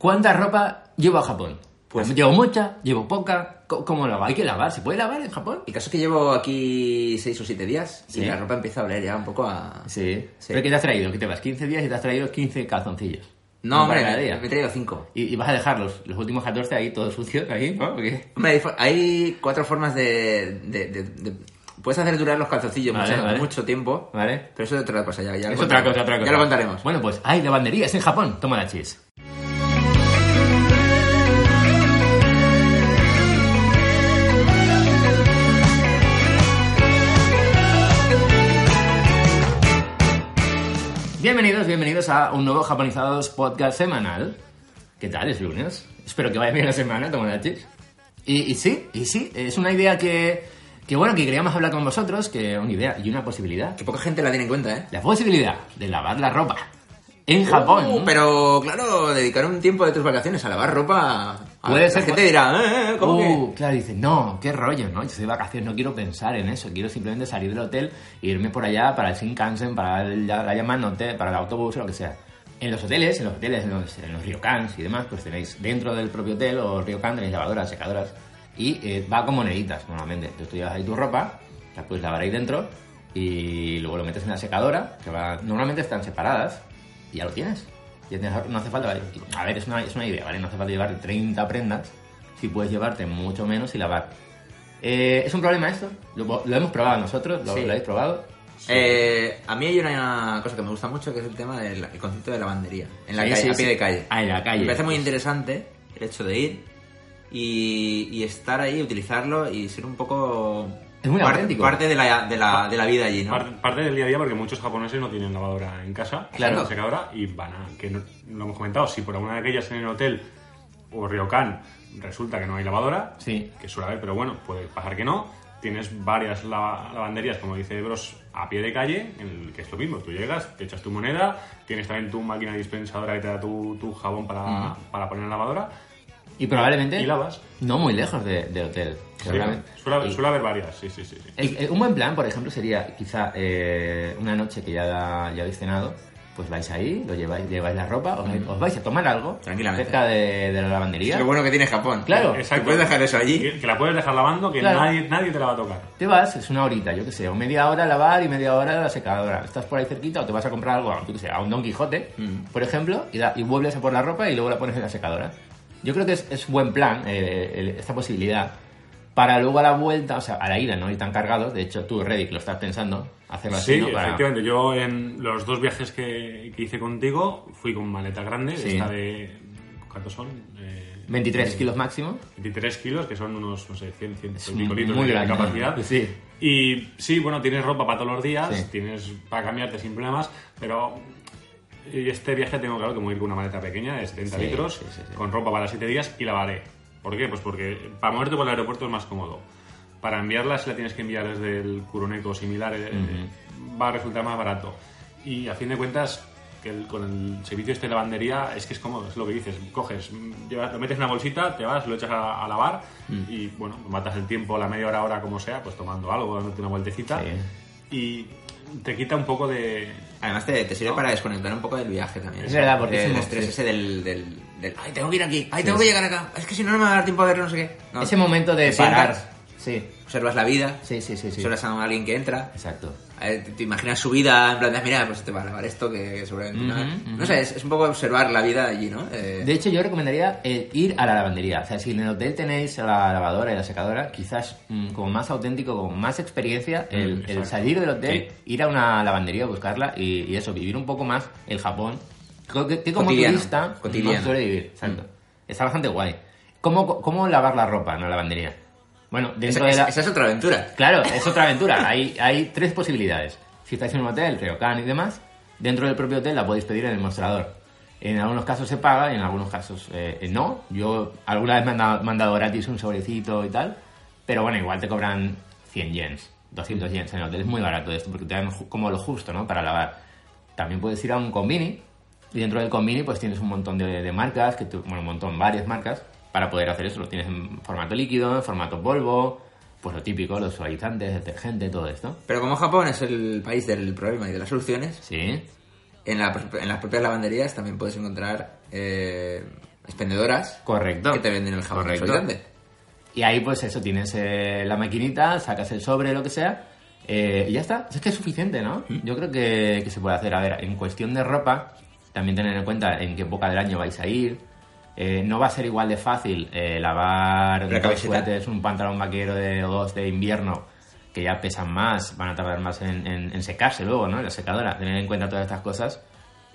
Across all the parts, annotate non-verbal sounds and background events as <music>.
¿Cuánta ropa llevo a Japón? Pues- ¿Llevo mucha? ¿Llevo poca? ¿Cómo, hago? ¿Hay que lavar? ¿Se puede lavar en Japón? El caso es que llevo aquí 6 o 7 días Sí. y la ropa empieza a oler ya un poco a... Sí. Sí. ¿Pero qué te has traído? ¿Qué te vas? 15 días y te has traído 15 calzoncillos. No, hombre, cada día. me he traído 5. Y, y vas a dejarlos, los últimos 14 ahí todos sucios, ahí, ¿no? Hombre, hay, cuatro formas de, de- de- de- Puedes hacer durar los calzoncillos Vale, mucho, vale. mucho tiempo, ¿Vale? pero eso es otra cosa, ya, ya Es otra cosa, otra cosa. Ya lo contaremos. Bueno, pues hay lavanderías en Japón. Toma la chis. Bienvenidos, bienvenidos a un nuevo Japonizados podcast semanal. ¿Qué tal? Es lunes. Espero que vaya bien la semana, toma la chis. Y, y sí, y sí, es una idea que, que, bueno, que queríamos hablar con vosotros, que una idea y una posibilidad. Que poca gente la tiene en cuenta, ¿eh? La posibilidad de lavar la ropa en Japón. Uh, pero claro, dedicar un tiempo de tus vacaciones a lavar ropa... Puede ser- gente dirá, ¿eh? eh, ¿Cómo Uh, claro, dice, no, qué rollo, ¿no? Yo estoy de vacaciones, no quiero pensar en eso, quiero simplemente salir del hotel e irme por allá para el Shinkansen, para el, la Yamanote, para el autobús o lo que sea. En los hoteles, en los hoteles, en los, en los ryokans y demás, pues tenéis dentro del propio hotel o ryokan tenéis lavadoras, secadoras y eh, va con moneditas normalmente. Entonces tú llevas ahí tu ropa, la puedes lavar ahí dentro y luego lo metes en la secadora, que va, normalmente están separadas y ya lo tienes. No hace falta, a ver, es una, es una idea, ¿vale? No hace falta llevar 30 prendas, si puedes llevarte mucho menos y lavar. Eh, ¿Es un problema esto? Lo, lo hemos probado nosotros, lo, Sí. lo habéis probado. Eh, a mí hay una cosa que me gusta mucho que es el tema del el concepto de lavandería. En la Sí, calle, a pie de calle. Ah, en la calle. Me parece muy Pues- interesante el hecho de ir y, y estar ahí, utilizarlo y ser un poco... Es muy parte, auténtico. parte de la, de, la, de la vida allí, ¿no? Par- Parte del día a día porque muchos japoneses no tienen lavadora en casa, Claro. la secadora, y van a, que no- lo hemos comentado, si por alguna de aquellas en el hotel o ryokan resulta que no hay lavadora, Sí. que suele haber, pero bueno, puede pasar que no, tienes varias lava- lavanderías, como dice Bros, a pie de calle, en el que es lo mismo, tú llegas, te echas tu moneda, tienes también tu máquina dispensadora que te da tu, tu jabón para, para poner en la lavadora, Y probablemente y lavas. no muy lejos de- hotel. Sí, suele, haber- suele haber varias, sí, sí, sí. sí. El- el- un buen plan, por ejemplo, sería quizá eh, una noche que ya, ya habéis cenado, pues vais ahí, lo lleváis, lleváis la ropa, os, os vais a tomar algo Tranquilamente. cerca de, de la lavandería. Es lo bueno que tiene Japón. Claro. Que puedes dejar eso allí. Que, que la puedes dejar lavando, que Claro. nadie, nadie te la va a tocar. Te vas, es una horita, yo qué sé, o media hora a lavar y media hora a la secadora. Estás por ahí cerquita o te vas a comprar algo, yo qué sé, a un Don Quijote, por ejemplo, y, da- y vuelves a por la ropa y luego la pones en la secadora. Yo creo que es, es buen plan eh, el- esta posibilidad para luego a la vuelta, o sea, a la ida no ir tan cargados. De hecho, tú, Reddick, lo estás pensando, hacerlo así, Sí, ¿no? Para- efectivamente. Yo en los dos viajes que, que hice contigo fui con maleta grande, Sí. esta de... ¿Cuántos son? Eh, 23 kilos máximo. 23 kilos, que son unos, no sé, 100, 100 Es y pico litros muy de grande. capacidad. <laughs> Sí. Y sí, bueno, tienes ropa para todos los días, Sí. tienes para cambiarte sin problemas, pero y este viaje tengo claro que voy a ir con una maleta pequeña de 70 Sí, litros, sí, sí, sí. con ropa para 7 días y lavaré. ¿Por qué? Pues porque para moverte por el aeropuerto es más cómodo. Para enviarla, si la tienes que enviar desde el Kuroneko o similar, eh, va a resultar más barato. Y a fin de cuentas, que el- con el servicio este de lavandería es que es cómodo, es lo que dices. Coges, mm, llevas- lo metes en una bolsita, te vas, lo echas a, a lavar y bueno, matas el tiempo, la media hora, hora como sea, pues tomando algo, dándote una vueltecita. Y te quita un poco de... Además te, te sirve para desconectar un poco del viaje también. Es verdad, porque el estrés ese del, del, del, Ay, tengo que ir aquí, ay, tengo que llegar acá. Es que si no, no me va a dar tiempo a ver no sé qué. No. Ese momento de sientas, parar. Sí, Observas la vida, sí, sí, sí. sí. observas a alguien que entra. Exacto. Eh, Te, te imaginas su vida en plan de, mira, pues te va a lavar esto que seguramente... no". Ujú, ujú. No sé, es, es un poco observar la vida allí, ¿no? Eh, De hecho, yo recomendaría eh, ir a la lavandería. O sea, si en el hotel tenéis la lavadora y la secadora, quizás mm, como más auténtico, con más experiencia, el, el exacto. salir del hotel, ir a una lavandería, buscarla y, y eso, vivir un poco más el Japón. Que, que como Cotidiano, turista cotidiano. no suele vivir. Exacto. Está bastante guay. ¿Cómo, ¿Cómo lavar la ropa en la lavandería? Bueno, dentro esa, de la... esa es otra aventura. Claro, es otra aventura. Hay, hay tres posibilidades. Si estáis en un hotel, ryokan y demás, dentro del propio hotel la podéis pedir en el mostrador. En algunos casos se paga y en algunos casos eh, no. Yo alguna vez me han, dado, me han dado gratis un sobrecito y tal, pero bueno, igual te cobran 100 yens, 200 yens en el hotel. Es muy barato esto porque te dan como lo justo, ¿no? Para lavar. También puedes ir a un combini y dentro del combini pues tienes un montón de, de marcas, que tú- bueno, un montón, varias marcas, para poder hacer eso. Lo tienes en formato líquido, en formato polvo, pues lo típico, los suavizantes, detergente, todo esto. Pero como Japón es el país del problema y de las soluciones, Sí, en, la- en las propias lavanderías también puedes encontrar eh, expendedoras correcto. que te venden el jabón Correcto. suavizante. Y ahí, pues eso, tienes eh, la maquinita, sacas el sobre, lo que sea, eh, y ya está. Es que es suficiente, ¿no? Yo creo que, que se puede hacer. A ver, en cuestión de ropa, también tener en cuenta en qué época del año vais a ir. Eh, no va a ser igual de fácil eh, lavar La dos suéteres, un pantalón vaquero de, dos de invierno, que ya pesan más, van a tardar más en, en- en secarse luego, ¿no? En la secadora. Tener en cuenta todas estas cosas.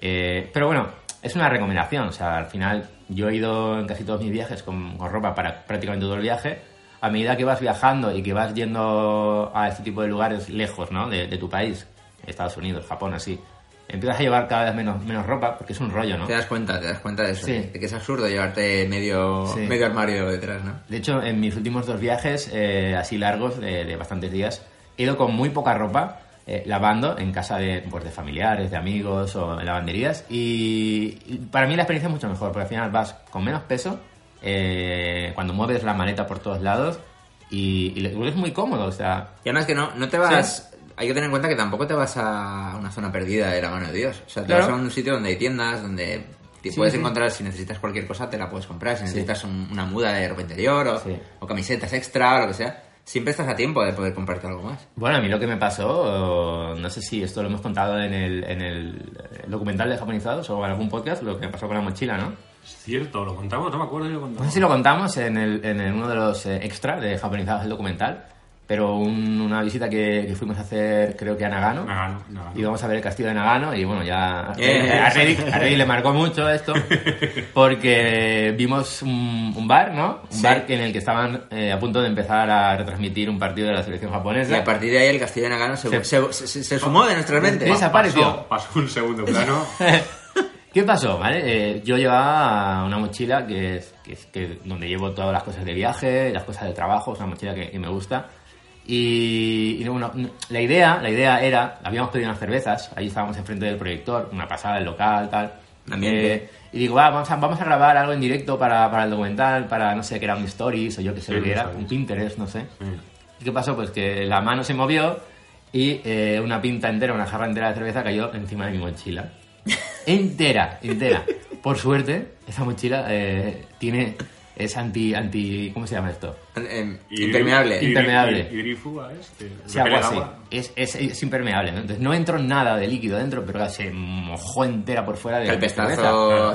Eh, pero bueno, es una recomendación. O sea, al final yo he ido en casi todos mis viajes con, con ropa para prácticamente todo el viaje. A medida que vas viajando y que vas yendo a este tipo de lugares lejos, ¿no? De, de tu país, Estados Unidos, Japón, así, empiezas a llevar cada vez menos, menos ropa porque es un rollo, ¿no? Te das cuenta, te das cuenta de eso, Sí. de que es absurdo llevarte medio, Sí. medio armario detrás, ¿no? De hecho, en mis últimos dos viajes, eh, así largos, de, de bastantes días, he ido con muy poca ropa, eh, lavando en casa de, pues, de familiares, de amigos o en lavanderías. Y, y para mí la experiencia es mucho mejor, porque al final vas con menos peso, eh, cuando mueves la maleta por todos lados y, y es muy cómodo. O sea, Y además que no, no te vas... Hay que tener en cuenta que tampoco te vas a una zona perdida de la mano de Dios. O sea, te Claro. vas a un sitio donde hay tiendas, donde te Sí, puedes sí. encontrar, si necesitas cualquier cosa, te la puedes comprar. Si necesitas un- una muda de ropa interior o, Sí. o camisetas extra o lo que sea, siempre estás a tiempo de poder comprarte algo más. Bueno, a mí lo que me pasó, no sé si esto lo hemos contado en el, en el documental de Japonizados o en algún podcast, lo que me pasó con la mochila, ¿no? Es cierto, lo contamos, no me acuerdo si lo No contamos. sé si lo contamos en, el, en el- uno de los eh, extra de Japonizados del documental, pero un- una visita que, que fuimos a hacer, creo que a Nagano. Nagano, Nagano. Íbamos a ver el castillo de Nagano y bueno, ya Eh, a Reddy, a Reddy le marcó mucho esto <laughs> porque vimos un, un bar, ¿no? Un Sí. bar en el que estaban eh, a punto de empezar a retransmitir un partido de la selección Y japonesa. a partir de ahí el castillo de Nagano se, Se- se- se- sumó de nuestras mentes. Esa- desapareció. Pasó, pasó un segundo plano. <laughs> ¿Qué pasó? ¿Vale? Eh, yo llevaba una mochila que es, que es- que- donde llevo todas las cosas de viaje, las cosas de trabajo, es una mochila que, que me gusta. Y, y bueno, la idea, la idea era, habíamos pedido unas cervezas, ahí estábamos enfrente del proyector, una pasada, el local, tal. Eh, y digo, va, vamos a, vamos a grabar algo en directo para, para el documental, para no sé, que era un stories o yo que sé Sí, lo que un era, un Pinterest, no sé. Sí. ¿Y qué pasó? Pues que la mano se movió y eh, una pinta entera, una jarra entera de cerveza cayó encima de mi mochila. <laughs> entera, entera. Por suerte, esa mochila eh, tiene... Es anti, anti... ¿Cómo se llama esto? Impermeable. y- Impermeable. Y, hidrífuga es. Que Sí, algo así. agua. Es, es, es impermeable, ¿no? Entonces no entró nada de líquido dentro, pero se mojó entera por fuera de El pestazo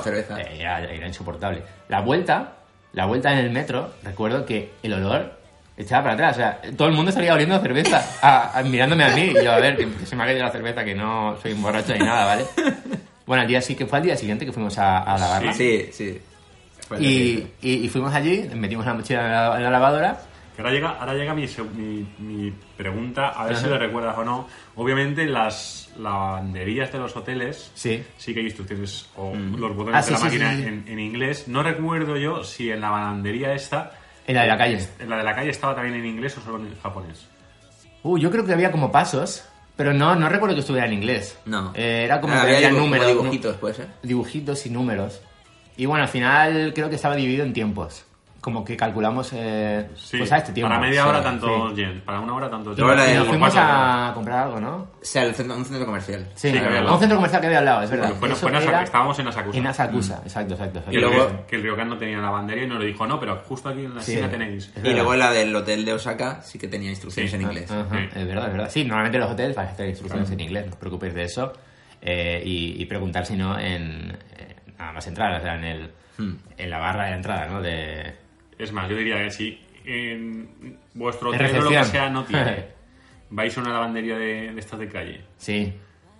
cerveza. cerveza. Eh, Era, era insoportable. La vuelta, la vuelta en el metro, recuerdo que el olor echaba para atrás. O sea, todo el mundo salía oliendo a cerveza, a- a- mirándome a mí. Y yo, a ver, que, que se me ha caído la cerveza, que no soy un borracho ni nada, ¿vale? Bueno, al día sí que fue al día siguiente que fuimos a, a lavarla. Sí, sí. Pues Y, y, y fuimos allí, metimos la mochila en la, en la lavadora. Que ahora llega, ahora llega mi, mi, mi pregunta, a ver si le recuerdas o no. Obviamente, las lavanderías de los hoteles Sí. sí que hay instrucciones o los botones Ah, de sí, la sí, máquina sí, sí. En, en inglés. No recuerdo yo si en la lavandería esta, En la de la calle. en la de la calle, estaba también en inglés o solo en japonés. Uh, yo creo que había como pasos, pero no, no recuerdo que estuviera en inglés. No. Eh, era como Ah, que había había como números. dibujitos, puede ser. nu- dibujitos y números. Y bueno, al final creo que estaba dividido en tiempos. Como que calculamos, eh, Sí, pues a este tiempo. para media Sí, hora tantos sí. yen, para una hora la Y nos fuimos a comprar algo, ¿no? O sea, el centro- un centro comercial. Sí, a un centro comercial que había al lado, es verdad. Fue- fue- Eso fue en Asa- era estábamos en Asakusa. En Asakusa, exacto, exacto. exacto. Y Y luego que el Ryokan no tenía lavandería y nos lo dijo, no, pero justo aquí en la Sí. esquina tenéis. Es Y luego la del hotel de Osaka sí que tenía instrucciones Sí. en inglés. Ajá, Sí. Es verdad, es verdad. Sí, normalmente los hoteles vais a tener instrucciones en inglés, no os preocupéis de eso. Eh, y, y preguntar si no en, nada más entrar, o sea, en, el, Hmm. en la barra de entrada, ¿no? De, Es más, yo diría que si en vuestro hotel o lo que sea no tiene, <laughs> vais a una lavandería de, de estas de calle sí,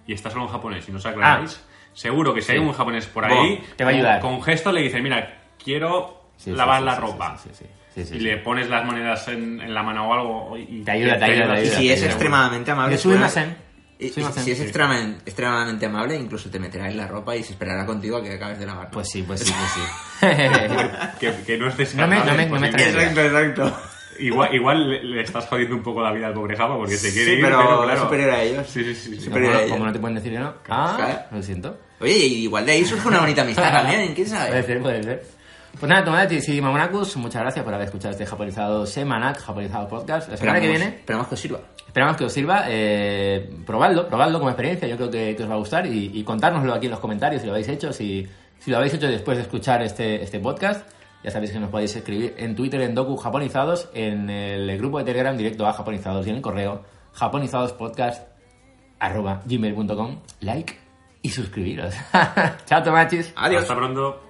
y está solo en japonés y no os aclaráis, seguro que si Ah. Sí. hay un japonés por Bueno, ahí, te va a con- ayudar. Con, gesto le dice, mira, quiero Sí, lavar sí, la sí, ropa. sí, sí, sí, sí, y sí. le pones las monedas en, en la mano o algo y Te ayuda, te ayuda, te Y si es extremadamente amable, Le sube puede- más en... Y- y si es sí. extremadamente, extremadamente amable, incluso te meterá en la ropa y se esperará contigo a que acabes de lavar. Pues sí, pues sí, pues sí. <laughs> Que, que no es No me- no me- no me extrañaría. Exacto, exacto. Igual, igual le, estás jodiendo un poco la vida al pobre Java porque se quiere Sí, ir, pero, pero, es claro. superior a ellos. Sí, sí, sí. sí. ¿Cómo Pero no, no te pueden decir que no? Ah, Claro. lo siento. Oye, y igual de ahí surge una bonita amistad <laughs> también, ¿quién Puede sabe? ser, puede ser. Pues nada, Tomodachi y Mamonacus, muchas gracias por haber escuchado este japonizado semanal, japonizado podcast. La semana que Esperamos- viene Esperamos que os sirva. Esperamos que os sirva, eh, probadlo, probadlo como experiencia, yo creo que, que os va a gustar y, y contárnoslo aquí en los comentarios si lo habéis hecho, si, si lo habéis hecho después de escuchar este, este podcast. Ya sabéis que nos podéis escribir en Twitter en Doku Japonizados, en el grupo de Telegram directo a Japonizados y en el correo japonizadospodcast arroba gmail.com, like y suscribiros. <laughs> Chao, tomachis. Adiós. Hasta pronto.